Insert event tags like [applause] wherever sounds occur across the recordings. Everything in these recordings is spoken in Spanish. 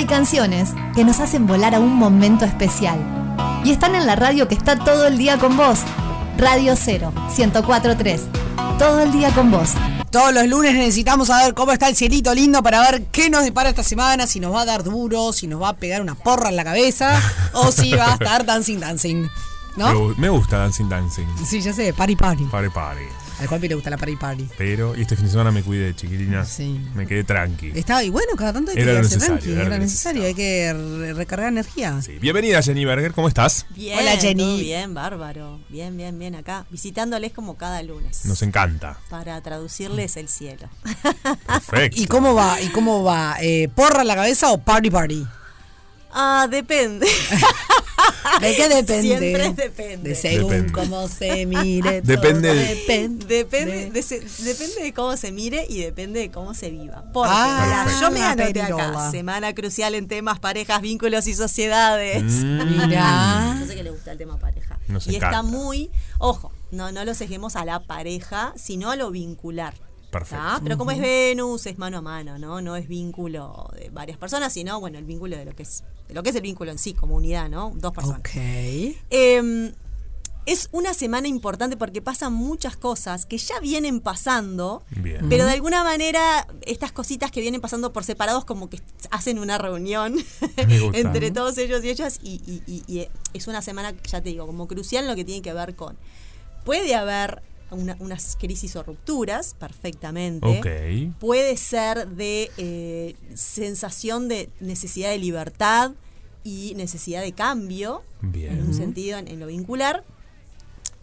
Hay canciones que nos hacen volar a un momento especial. Y están en la radio que está todo el día con vos. Radio 0, 1043. Todo el día con vos. Todos los lunes necesitamos saber cómo está el cielito lindo para ver qué nos depara esta semana, si nos va a dar duro, si nos va a pegar una porra en la cabeza o si va a estar [laughs] dancing dancing. Me, ¿No? me gusta Dancing Dancing. Sí, ya sé, party party. Pare, pare. Al Juanpi le gusta la party party. Pero y este fin de semana me cuidé, chiquilina. Sí. Me quedé tranqui. Está, y bueno, cada tanto hay que Era quedarse necesario, tranqui, era necesario, hay que re- recargar energía. Sí. Bienvenida, Jenny Berger, ¿cómo estás? Bien, Hola, Jenny. todo bien, bárbaro. Bien, bien, bien acá. Visitándoles como cada lunes. Nos encanta. Para traducirles el cielo. Perfecto. ¿Y cómo va? ¿Y cómo va? Eh, ¿Porra en la cabeza o party party? ah, depende. [laughs] [laughs] ¿De qué depende? Siempre depende. De según Depende. cómo se mire. [laughs] Depende todo Depende. Depende de, se- depende de cómo se mire y depende de cómo se viva. Porque Ah, yo me anoté acá. Semana crucial en temas parejas, vínculos y sociedades. Mm. Mirá. Yo sé que le gusta el tema pareja. Nos y está muy, ojo, no, no lo sejemos a la pareja, sino a lo vincular. Perfecto. ¿tá? Pero como es Venus, es mano a mano, ¿no? No es vínculo de varias personas, sino, bueno, el vínculo de lo que es, de lo que es el vínculo en sí, como unidad, ¿no? Dos personas. Ok. Eh, es una semana importante porque pasan muchas cosas que ya vienen pasando, Bien. pero de alguna manera estas cositas que vienen pasando por separados como que hacen una reunión [laughs] entre todos ellos y ellas y, y- y- y es una semana, ya te digo, como crucial en lo que tiene que ver con... Puede haber una- unas crisis o rupturas, perfectamente. Ok. Puede ser de eh, sensación de necesidad de libertad y necesidad de cambio, Bien. en un sentido, en, en lo vincular.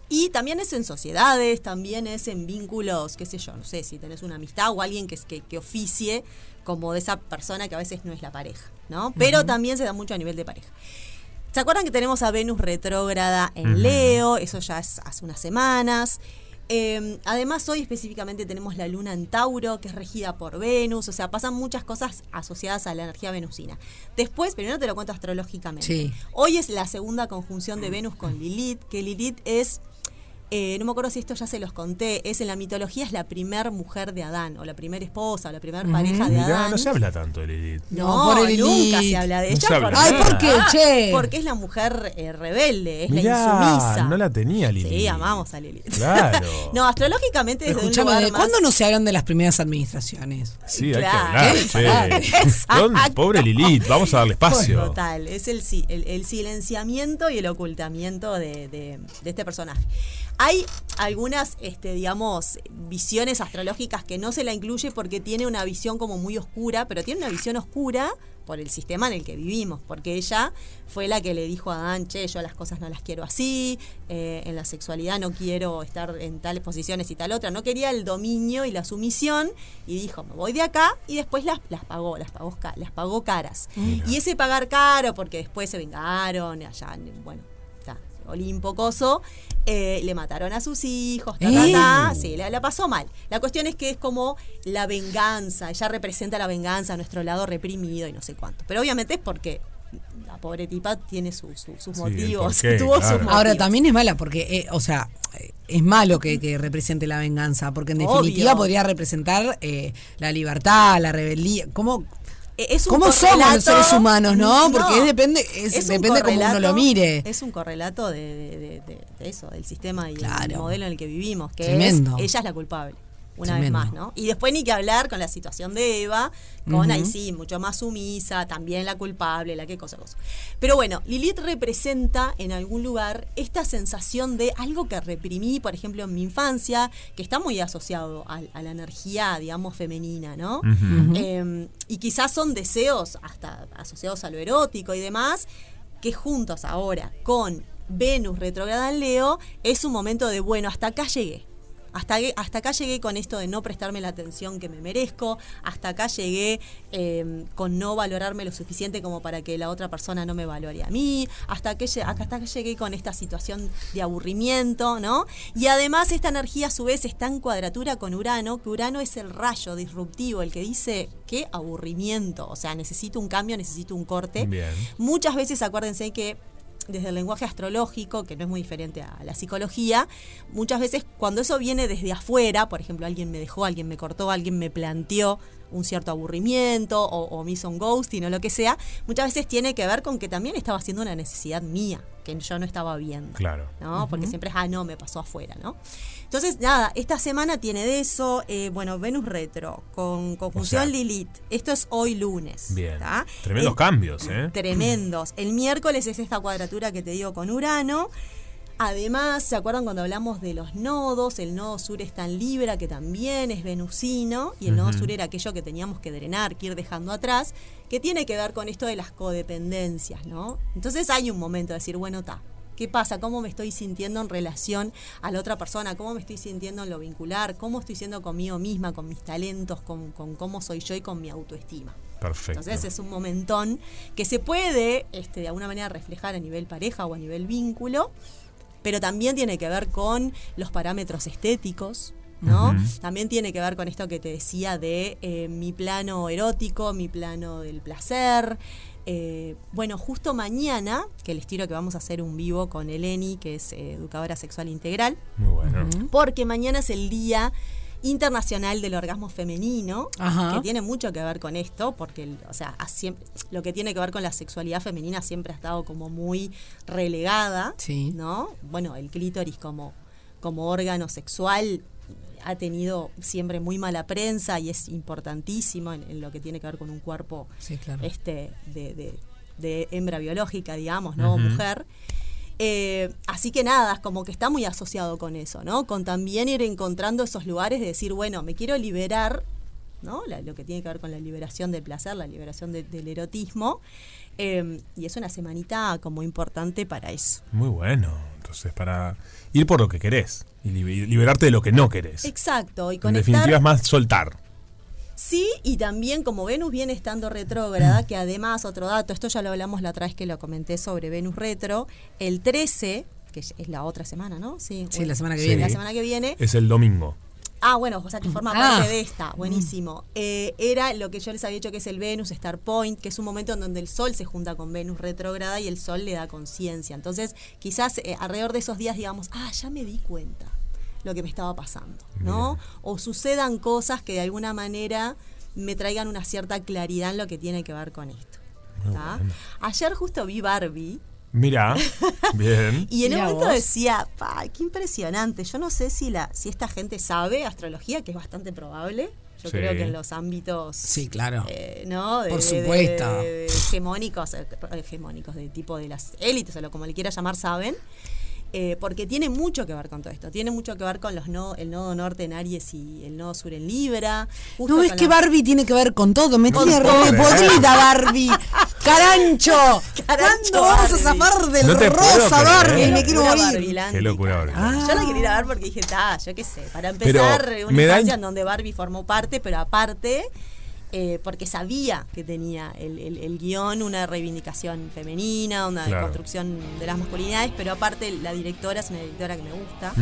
Y también es en sociedades, también es en vínculos, qué sé yo, no sé, si tenés una amistad o alguien que, que, que oficie como de esa persona que a veces no es la pareja, ¿no? Pero también se da mucho a nivel de pareja. ¿Se acuerdan que tenemos a Venus retrógrada en. Leo? Eso ya es hace unas semanas. Eh, además, hoy específicamente tenemos la luna en Tauro, que es regida por Venus. O sea, pasan muchas cosas asociadas a la energía venusina. Después, primero te lo cuento astrológicamente. Sí. Hoy es la segunda conjunción de Venus con Lilith, que Lilith es. Eh, no me acuerdo si esto ya se los conté, es en la mitología es la primer mujer de Adán, o la primera esposa, o la primera pareja de Mirá, Adán. no se habla tanto de Lilith. No, No, por el nunca Lilith. se habla de ella. Ay, ¿por qué, che? Porque es la mujer eh, rebelde, es la Mirá, insumisa. no la tenía Lilith. Sí, amamos a Lilith. Claro. [laughs] no, astrológicamente desde un lugar ¿de más... cuándo no se hablan de las primeras administraciones? Sí, Claro. hay que hablar, che. Exacto. ¿Dónde? Pobre Lilith, vamos a darle espacio. Total, es el, el, el silenciamiento y el ocultamiento de, de- de este personaje. Hay algunas, este, digamos, visiones astrológicas que no se la incluye porque tiene una visión como muy oscura, pero tiene una visión oscura por el sistema en el que vivimos, porque ella fue la que le dijo a Adán, che, yo las cosas no las quiero así, eh, en la sexualidad no quiero estar en tales posiciones y tal otra, no quería el dominio y la sumisión, y dijo, me voy de acá, y después las, las pagó, las pagó, ca- las pagó caras. Y ese pagar caro, porque después se vengaron, allá, en- bueno, Olimpo Coso, eh, le mataron a sus hijos, ta, ta, ¿Eh? ta, sí, la, la pasó mal. La cuestión es que es como la venganza, ella representa la venganza, nuestro lado reprimido y no sé cuánto. Pero obviamente es porque la pobre tipa tiene su- su- sus Sí, motivos, tuvo sus motivos. Ahora también es mala porque, eh, o sea, es malo que, que represente la venganza, porque en definitiva Obvio. podría representar eh, la libertad, la rebeldía. ¿Cómo, es un cómo somos los seres humanos, no? Porque es depende, es, depende cómo uno lo mire. Es un correlato de, de- de- de- de eso, del sistema y el Claro. modelo en el que vivimos, que Tremendo. es ella es la culpable. Una Tremendo. vez más, ¿no? Y después ni que hablar con la situación de Eva, con Ujú. ahí sí, mucho más sumisa, también la culpable, la que cosa, cosa. Pero bueno, Lilith representa en algún lugar esta sensación de algo que reprimí, por ejemplo, en mi infancia, que está muy asociado a, a la energía, digamos, femenina, ¿no? Eh, y quizás son deseos hasta asociados a lo erótico y demás, que juntos ahora con Venus retrograda en Leo, es un momento de, bueno, hasta acá llegué. Hasta, que- hasta acá llegué con esto de no prestarme la atención que me merezco, hasta acá llegué eh, con no valorarme lo suficiente como para que la otra persona no me valore a mí, hasta que lle- hasta acá llegué con esta situación de aburrimiento, ¿no? Y además esta energía a su vez está en cuadratura con Urano, que Urano es el rayo disruptivo, el que dice, qué aburrimiento, o sea, necesito un cambio, necesito un corte. Bien. Muchas veces acuérdense que desde el lenguaje astrológico, que no es muy diferente a la psicología, muchas veces cuando eso viene desde afuera, por ejemplo, alguien me dejó, alguien me cortó, alguien me planteó un cierto aburrimiento o, o me hizo un ghosting o lo que sea, muchas veces tiene que ver con que también estaba haciendo una necesidad mía, que yo no estaba viendo. Claro. ¿no? Porque siempre es, ah, no, me pasó afuera, ¿no? Entonces, nada, esta semana tiene de eso, eh, bueno, Venus Retro, con conjunción O sea, Lilith. Esto es hoy lunes. Bien. ¿tá? Tremendos El- cambios, ¿eh? Tremendos. El miércoles es esta cuadratura que te digo con Urano. Además, ¿se acuerdan cuando hablamos de los nodos? El nodo sur está en Libra, que también es venusino, y el nodo sur era aquello que teníamos que drenar, que ir dejando atrás, que tiene que ver con esto de las codependencias, ¿no? Entonces hay un momento de decir, bueno, está. ¿Qué pasa? ¿Cómo me estoy sintiendo en relación a la otra persona? ¿Cómo me estoy sintiendo en lo vincular? ¿Cómo estoy siendo conmigo misma, con mis talentos, con, con cómo soy yo y con mi autoestima? Perfecto. Entonces es un momentón que se puede este, de alguna manera reflejar a nivel pareja o a nivel vínculo, pero también tiene que ver con los parámetros estéticos. ¿no? También tiene que ver con esto que te decía de eh, mi plano erótico, mi plano del placer. Eh, bueno, justo mañana, que les tiro que vamos a hacer un vivo con Eleni, que es eh, educadora sexual integral, Muy bueno. porque mañana es el Día Internacional del Orgasmo Femenino, Ajá. que tiene mucho que ver con esto, porque el- o sea, siempre- lo que tiene que ver con la sexualidad femenina siempre ha estado como muy relegada, Sí. ¿no? Bueno, el clítoris como, como órgano sexual ha tenido siempre muy mala prensa y es importantísimo en, en lo que tiene que ver con un cuerpo Sí, claro. este, de, de- de hembra biológica, digamos, ¿no? Mujer. Eh, así que nada, es como que está muy asociado con eso, ¿no? Con también ir encontrando esos lugares de decir, bueno, me quiero liberar, ¿no? La- lo que tiene que ver con la liberación del placer, la liberación de- del erotismo. eh, y es una semanita como importante para eso. Muy bueno. Entonces, para ir por lo que querés y li- liberarte de lo que no querés. Exacto, y En conectar. definitiva, es más soltar. Sí, y también como Venus viene estando retrógrada, que además, otro dato, esto ya lo hablamos la otra vez que lo comenté sobre Venus retro, el 13, que es la otra semana, ¿no? Sí, Sí, la semana que Sí. viene. La semana que viene. Es el domingo. Ah, bueno, o sea que forma Ah. parte de esta, buenísimo. Eh, era lo que yo les había dicho que es el Venus Star Point, que es un momento en donde el Sol se junta con Venus retrógrada y el Sol le da conciencia. Entonces, quizás eh, alrededor de esos días digamos, ah, ya me di cuenta lo que me estaba pasando, ¿no? O sucedan cosas que de alguna manera me traigan una cierta claridad en lo que tiene que ver con esto. Ayer justo vi Barbie. Mira, [laughs] bien. Y en un momento vos. decía, pa, qué impresionante. Yo no sé si la, si esta gente sabe astrología, que es bastante probable. Yo Sí. creo que en los ámbitos Sí, claro. eh, ¿no? De- Por de- de- supuesto. de- de hegemónicos, eh, hegemónicos, de tipo de las élites o lo como le quiera llamar, saben. Eh, porque tiene mucho que ver con todo esto. Tiene mucho que ver con los no, el nodo norte en Aries y el nodo sur en Libra. justo No es con que la- Barbie tiene que ver con todo. Me tiene podrida Barbie. Carancho. Carancho, ¿Cuándo vamos a zafar del No te puedo rosa. Barbie? Qué Me quiero locura morir. Qué locura, Barbie. Ah. Yo la quería ir a ver porque dije, ta, yo qué sé, para Pero empezar, una me da infancia in- en donde Barbie formó parte, pero aparte, eh, porque sabía que tenía el, el- el guion una reivindicación femenina, una Claro. construcción de las masculinidades, pero aparte la directora es una directora que me gusta.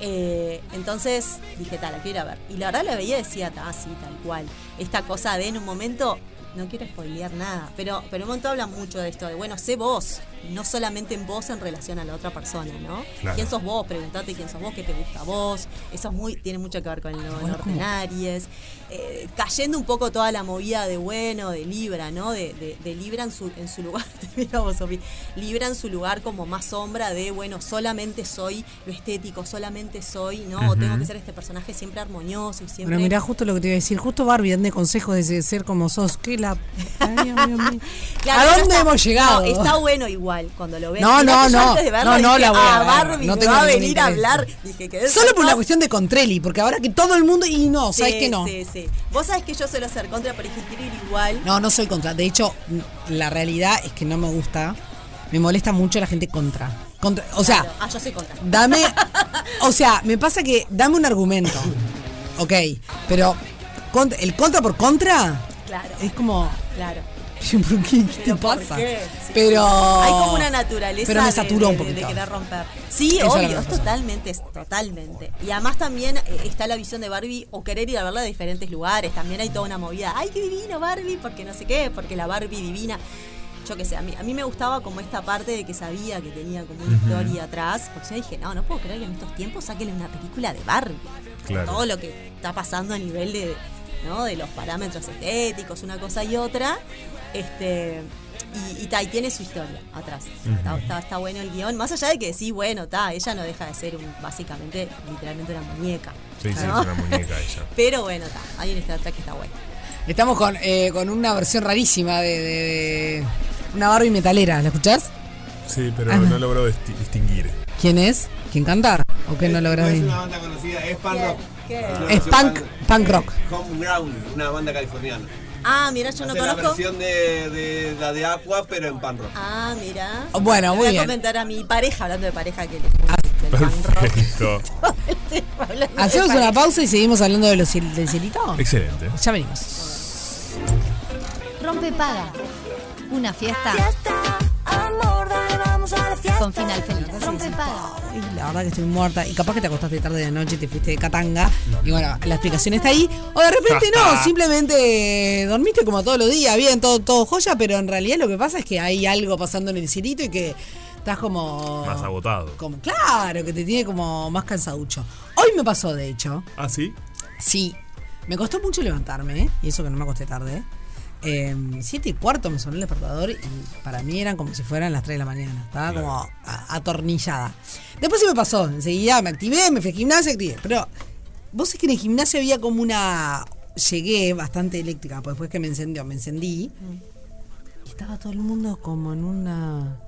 Eh, entonces dije, tal, la quiero ir a ver. Y la verdad la veía y decía, ta, sí, tal cual. Esta cosa de en un momento, no quiero spoilear nada, pero, pero en un momento hablan mucho de esto, de bueno, sé vos, no solamente en vos en relación a la otra persona, ¿no? Claro. ¿Quién sos vos? Preguntate quién sos vos, qué te gusta a vos. Eso es muy, tiene mucho que ver con norte en Aries. Eh, cayendo un poco toda la movida de bueno, de Libra, ¿no? De, de- de Libra en su, en su lugar, [laughs] te mira vos, Sofi. Libra en su lugar como más sombra de, bueno, solamente soy lo estético, solamente soy, ¿no? O tengo que ser este personaje siempre armonioso y siempre... Bueno, mirá justo lo que te iba a decir. Justo Barbie, dame consejos de ser como sos. ¿Qué la... [laughs] Ay, Dios mío. Claro, ¿A pero dónde está- hemos llegado? no, está bueno igual cuando lo ves. No, no, no. antes de verlo No, no dije, la voy a ah. Barbie No me tengo va a venir a hablar. Dije que Solo por una cuestión de Contrelli, porque ahora que todo el mundo. Y no, ¿sabes sí, que no? Sí, sí. Vos sabés que yo suelo ser contra, pero dije, quiero ir igual. No, no soy contra. De hecho, la realidad es que no me gusta. Me molesta mucho la gente contra. contra o sea, Claro. Ah, yo soy contra. dame. [laughs] O sea, me pasa que dame un argumento. Ok, pero el contra por contra Claro, es como. claro. ¿Por qué? ¿Qué te Pero ¿por pasa? qué? Sí, Pero. Hay como una naturaleza Pero me de- saturó de, un de- de poquito. querer romper. Sí, Eso obvio, es totalmente, es totalmente. Y además también eh, está la visión de Barbie o querer ir a verla de diferentes lugares. También hay toda una movida. ¡Ay, qué divino Barbie! Porque no sé qué, porque la Barbie divina. Yo qué sé, a mí, a mí me gustaba como esta parte de que sabía que tenía como una historia atrás. Porque yo dije, no, no puedo creer que en estos tiempos saquen una película de Barbie. Claro. Todo lo que está pasando a nivel de, ¿no? De los parámetros estéticos, una cosa y otra. Este. Y, y, ta, y tiene su historia atrás. está, está- está bueno el guion. Más allá de que sí, bueno, está, ella no deja de ser un, básicamente, literalmente una muñeca. Sí, sí, ¿no? es una muñeca ella. [laughs] Pero bueno, está, hay un Star Trek que está bueno. Estamos con, eh, con una versión rarísima de, de- de una Barbie metalera. ¿La escuchás? Sí, pero Ah. no logró disti- distinguir. ¿Quién es? ¿Quién canta? ¿O qué no logras es ver? una banda conocida, es punk rock. Es punk, punk rock. Homeground, una banda californiana. Ah, mira, yo no Hace la conozco. versión de, de la de Aqua, pero en punk rock. Ah, mira. Bueno, muy voy a comentar a mi pareja, hablando de pareja, que le gusta el punk rock. Perfecto. [laughs] Hacemos una pausa y seguimos hablando de los del cielito. Excelente. Ya venimos. Rompe Paga. Una fiesta Amor, con final feliz. La verdad que estoy muerta. Y capaz que te acostaste tarde de noche y te fuiste de catanga. Y bueno, la explicación está ahí. O de repente no, simplemente dormiste como todos los días, bien, todo, todo joya, pero en realidad lo que pasa es que hay algo pasando en el cielito y que estás como. Más agotado. Como, claro, que te tiene como más cansaducho. Hoy me pasó, de hecho. ¿Ah, sí? Sí, me costó mucho levantarme, ¿eh? y eso que no me acosté tarde. Eh, siete y cuarto me sonó el despertador y para mí eran como si fueran las 3 de la mañana. Estaba como a- atornillada. Después se me pasó, enseguida me activé, me fui al gimnasio, activé. Pero vos es que en el gimnasio había como una... Llegué bastante eléctrica, pues después que me encendió, me encendí. Y estaba todo el mundo como en una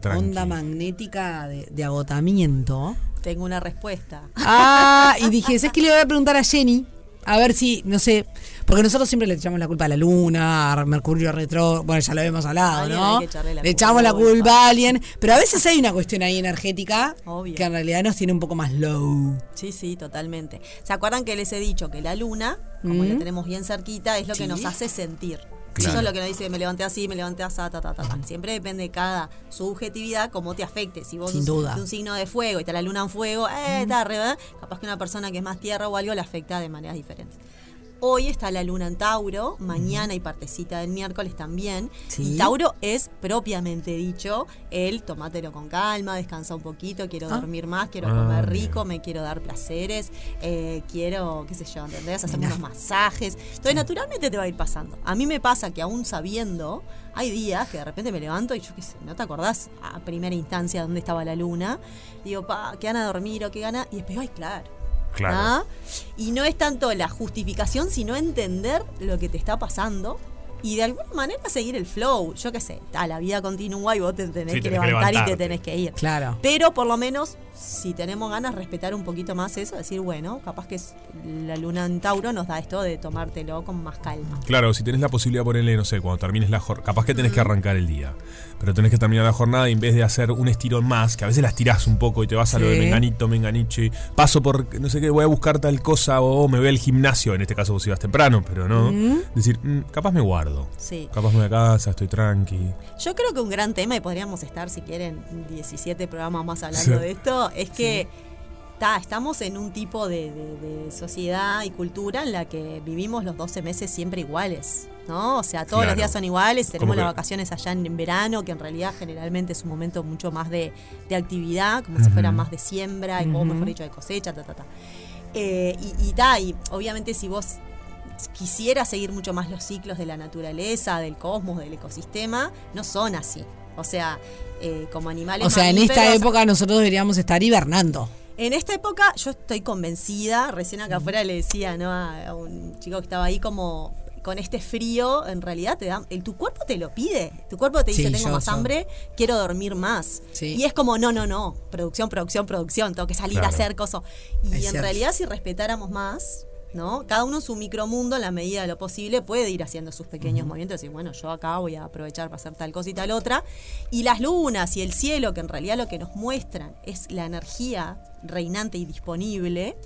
tranqui. onda magnética de, de agotamiento. Tengo una respuesta. Ah, y dije, ¿sabes qué le voy a preguntar a Jenny? A ver si, no sé, porque nosotros siempre le echamos la culpa a la luna, a Mercurio retro, bueno, ya lo habíamos hablado, ¿no? hay que echarle la le echamos la culpa. culpa a alguien, pero a veces hay una cuestión ahí energética Obvio. que en realidad nos tiene un poco más low. Sí, sí, totalmente. ¿Se acuerdan que les he dicho que la luna, como la tenemos bien cerquita, es lo que nos hace sentir? Claro. Eso es lo que nos dice, me levanté así, me levanté así, ta, ta, ta, ta. Siempre depende de cada subjetividad, cómo te afecte. Si vos Sin duda. de un signo de fuego y está la luna en fuego, eh, está re, ¿verdad? capaz que una persona que es más tierra o algo le afecta de maneras diferentes. Hoy está la luna en Tauro, mañana y partecita del miércoles también. Sí. Y Tauro es propiamente dicho el tomátelo con calma, descansa un poquito, quiero dormir más, quiero Ah, comer bien. rico, me quiero dar placeres, eh, quiero, qué sé yo, ¿entendés? Hacerme unos masajes. Entonces, naturalmente te va a ir pasando. A mí me pasa que aún sabiendo, hay días que de repente me levanto y yo qué sé, no te acordás a primera instancia dónde estaba la luna. Digo, pa, qué gana de dormir o qué gana. Y después, ay, claro. Claro. ¿Ah? Y no es tanto la justificación, sino entender lo que te está pasando y de alguna manera seguir el flow. Yo qué sé, a la vida continúa y vos te tenés Sí, que tenés que levantar y te tenés que ir. Claro. Pero por lo menos, si tenemos ganas, respetar un poquito más eso, decir, bueno, capaz que la luna en Tauro nos da esto de tomártelo con más calma. Claro, si tenés la posibilidad de ponerle, no sé, cuando termines la jornada, capaz que tenés que arrancar el día, pero tenés que terminar la jornada y en vez de hacer un estirón más, que a veces las tirás un poco y te vas a lo de menganito, menganiche, paso por, no sé qué, voy a buscar tal cosa o me voy al gimnasio, en este caso vos ibas temprano, pero no. Decir, "Mm, capaz me guardo, Sí. capaz me voy a casa, estoy tranqui. Yo creo que un gran tema, y podríamos estar, si quieren, 17 programas más hablando Sí. de esto, es que ta, estamos en un tipo de, de- de sociedad y cultura en la que vivimos los 12 meses siempre iguales. ¿No? O sea, todos los días son iguales, tenemos las vacaciones allá en, en verano, que en realidad generalmente es un momento mucho más de, de actividad, como si fuera más de siembra, y, o mejor dicho, de cosecha, ta, ta, ta. Eh, y, y, ta, y obviamente si vos quisieras seguir mucho más los ciclos de la naturaleza, del cosmos, del ecosistema, no son así. O sea, eh, como animales O sea, en esta época nosotros deberíamos estar hibernando. en esta época yo estoy convencida, recién acá afuera le decía ¿no? a a un chico que estaba ahí como con este frío, en realidad te da, el, tu cuerpo te lo pide, tu cuerpo te dice Sí, tengo yo- más yo- hambre, quiero dormir más. Sí. Y es como, no, no, no, producción, producción, producción, tengo que salir Claro. a hacer cosas. Y Es en cierto. realidad si respetáramos más, ¿no? Cada uno en su micromundo, en la medida de lo posible, puede ir haciendo sus pequeños movimientos y decir, bueno, yo acá voy a aprovechar para hacer tal cosa y tal otra. Y las lunas y el cielo, que en realidad lo que nos muestran es la energía reinante y disponible.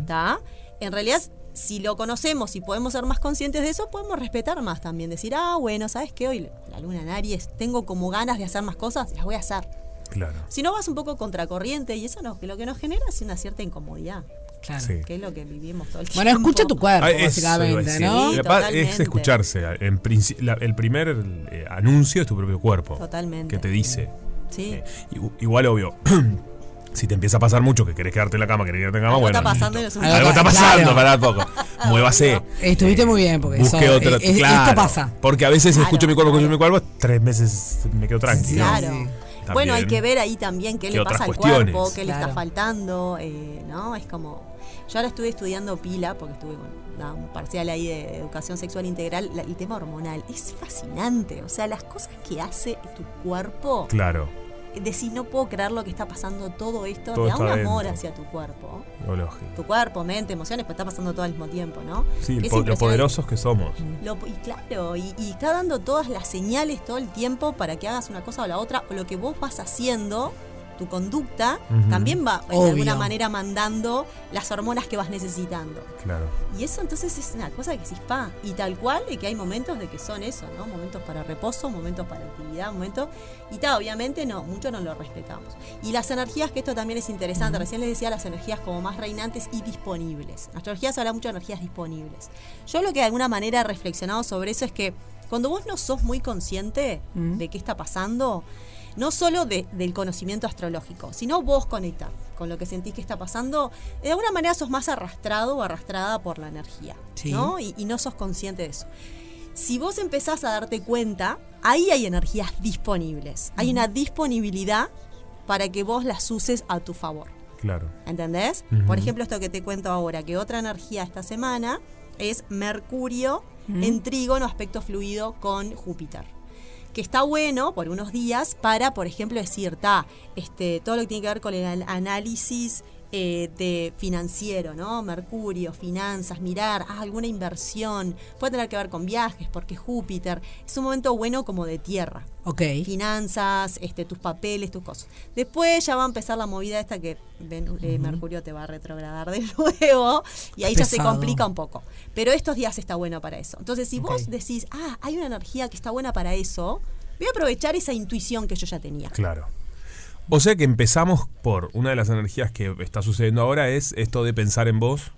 ¿está? En realidad, si lo conocemos y podemos ser más conscientes de eso, podemos respetar más también. Decir, ah, bueno, ¿sabes qué? Hoy la luna en Aries, tengo como ganas de hacer más cosas, las voy a hacer. Claro. Si no, vas un poco contracorriente y eso no, que lo que nos genera es una cierta incomodidad, Claro. Sí. que es lo que vivimos todo el Bueno, tiempo. escucha tu cuerpo, Ah, básicamente. ¿no? Sí, es escucharse. En princi- la- el primer eh, anuncio es tu propio cuerpo. Totalmente. Que te dice. Sí. Eh, igu- igual, obvio. [clears throat] Si te empieza a pasar mucho que querés quedarte en la cama, querés quedarte en la cama, Algo bueno. está pasando listo. en los Algo está pasando, Claro. pará un poco. [laughs] Muévase. Estuviste muy bien, porque Busque eso- otro. eh, claro, esto pasa. Porque a veces Claro, escucho mi cuerpo, escucho mi cuerpo, tres meses me quedo tranquilo. Claro. Bueno, hay que ver ahí también qué ¿Qué le pasa al cuerpo, qué le está faltando, eh, ¿no? Es como. Yo ahora estuve estudiando pila, porque estuve con nada, un parcial ahí de educación sexual integral, la- el tema hormonal. Es fascinante. O sea, las cosas que hace tu cuerpo, Claro, decís, no puedo creer lo que está pasando todo esto, Todo te da un amor hacia tu cuerpo. lo lógico. Tu cuerpo, mente, emociones, pues está pasando todo al mismo tiempo, ¿no? Sí, po- lo poderosos que somos. Lo- y claro, y, y está dando todas las señales todo el tiempo para que hagas una cosa o la otra, o lo que vos vas haciendo, tu conducta, también va de Obvio. alguna manera mandando las hormonas que vas necesitando. Claro. Y eso entonces es una cosa que se pa. Y tal cual, de que hay momentos de que son eso, ¿no? Momentos para reposo, momentos para actividad, momentos. Y está, obviamente no, mucho no lo respetamos. Y las energías, que esto también es interesante, recién les decía las energías como más reinantes y disponibles. En astrología se habla mucho de energías disponibles. Yo lo que de alguna manera he reflexionado sobre eso es que cuando vos no sos muy consciente de qué está pasando, no solo de- del conocimiento astrológico, sino vos conectar con lo que sentís que está pasando, de alguna manera sos más arrastrado o arrastrada por la energía, Sí. ¿no? Y, y no sos consciente de eso. Si vos empezás a darte cuenta, ahí hay energías disponibles, hay una disponibilidad para que vos las uses a tu favor. Claro. ¿Entendés? Por ejemplo, esto que te cuento ahora, que otra energía esta semana es Mercurio en trígono, aspecto fluido con Júpiter. Que está bueno por unos días para, por ejemplo, decir, ta, este, todo lo que tiene que ver con el an- análisis eh, de financiero, ¿no? Mercurio, finanzas, mirar, ah, alguna inversión, puede tener que ver con viajes, porque Júpiter es un momento bueno como de tierra Ok. finanzas, este, tus papeles, tus cosas. Después ya va a empezar la movida esta que Ven- eh, Mercurio te va a retrogradar de [laughs] nuevo y ahí ya se complica un poco. Pero estos días está bueno para eso. Entonces, si vos decís, ah, hay una energía que está buena para eso, voy a aprovechar esa intuición que yo ya tenía. Claro. O sea que empezamos por una de las energías que está sucediendo ahora es esto de pensar en vos.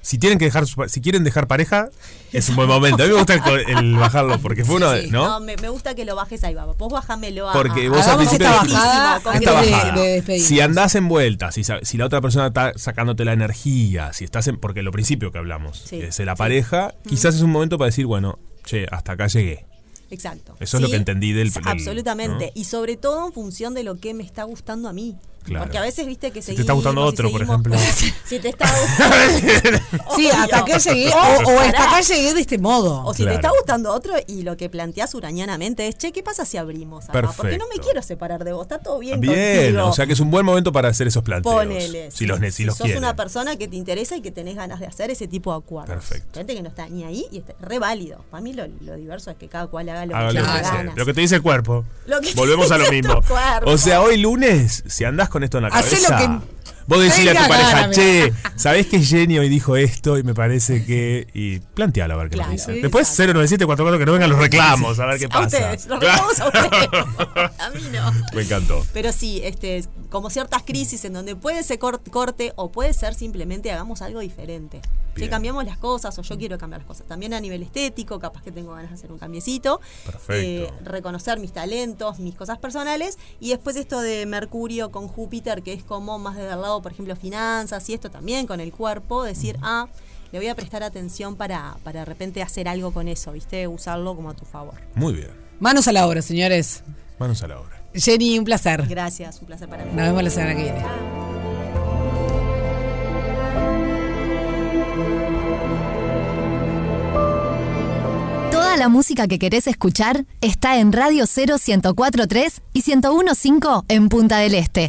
Si tienen que dejar, si quieren dejar pareja, es un buen momento. A mí me gusta el, bajarlo porque fue uno, de- sí. ¿no? me, me gusta que lo bajes ahí, baba. Vos bajámelo a. Porque a- vos al principio esta bajada Esta de- bajada. de despedirnos. si andás en vuelta, si, si la otra persona está sacándote la energía, si estás en. Porque lo principio que hablamos Sí, es de la sí. pareja, quizás es un momento para decir, bueno, che, hasta acá llegué. Exacto. Eso es lo que entendí del- del- Absolutamente. ¿no? Y sobre todo en función de lo que me está gustando a mí. Claro. Porque a veces, viste, que Si seguimos... te está gustando otro, por ejemplo. [laughs] Si te está [laughs] gustando... Sí, hasta acá llegué. O, o hasta acá llegué de este modo. O si Claro. te está gustando otro y lo que planteas urañanamente es, che, ¿qué pasa si abrimos acá? Porque no me quiero separar de vos, está todo bien Bien, contigo. o sea que es un buen momento para hacer esos planteos. Ponele. Si los, si los sos quieren. una persona que te interesa y que tenés ganas de hacer ese tipo de acuerdos. Perfecto. Gente que no está ni ahí y está re válido. Para mí lo, lo diverso es que cada cual haga lo Haga que ganas. Lo que te dice el cuerpo. Lo que te Volvemos a lo mismo. O sea, hoy lunes, si andás con esto en la Hacé cabeza, lo que vos decís a tu pareja, gana, che, ¿sabés que Jenny hoy dijo esto? Y me parece que. Y plantealo a ver qué Claro, nos dice. sí, Después exacto. 09744 que no vengan los reclamos, a ver qué A pasa. ustedes, los reclamos a ustedes. [laughs] a mí no. Me encantó. Pero sí, este, como ciertas crisis en donde puede ser cor- corte o puede ser simplemente hagamos algo diferente. Bien. Que cambiamos las cosas o yo quiero cambiar las cosas. También a nivel estético, capaz que tengo ganas de hacer un cambiecito. Perfecto. Eh, reconocer mis talentos, mis cosas personales. Y después esto de Mercurio con Júpiter, que es como más desde el lado, por ejemplo, finanzas y esto también con el cuerpo. Decir, ah, le voy a prestar atención para, para de repente hacer algo con eso, ¿viste? Usarlo como a tu favor. Muy bien. Manos a la obra, señores. Manos a la obra. Jenny, un placer. Gracias, un placer para mí. Nos vemos la semana que viene. Toda la música que querés escuchar está en Radio 0 1043 y 1015 en Punta del Este.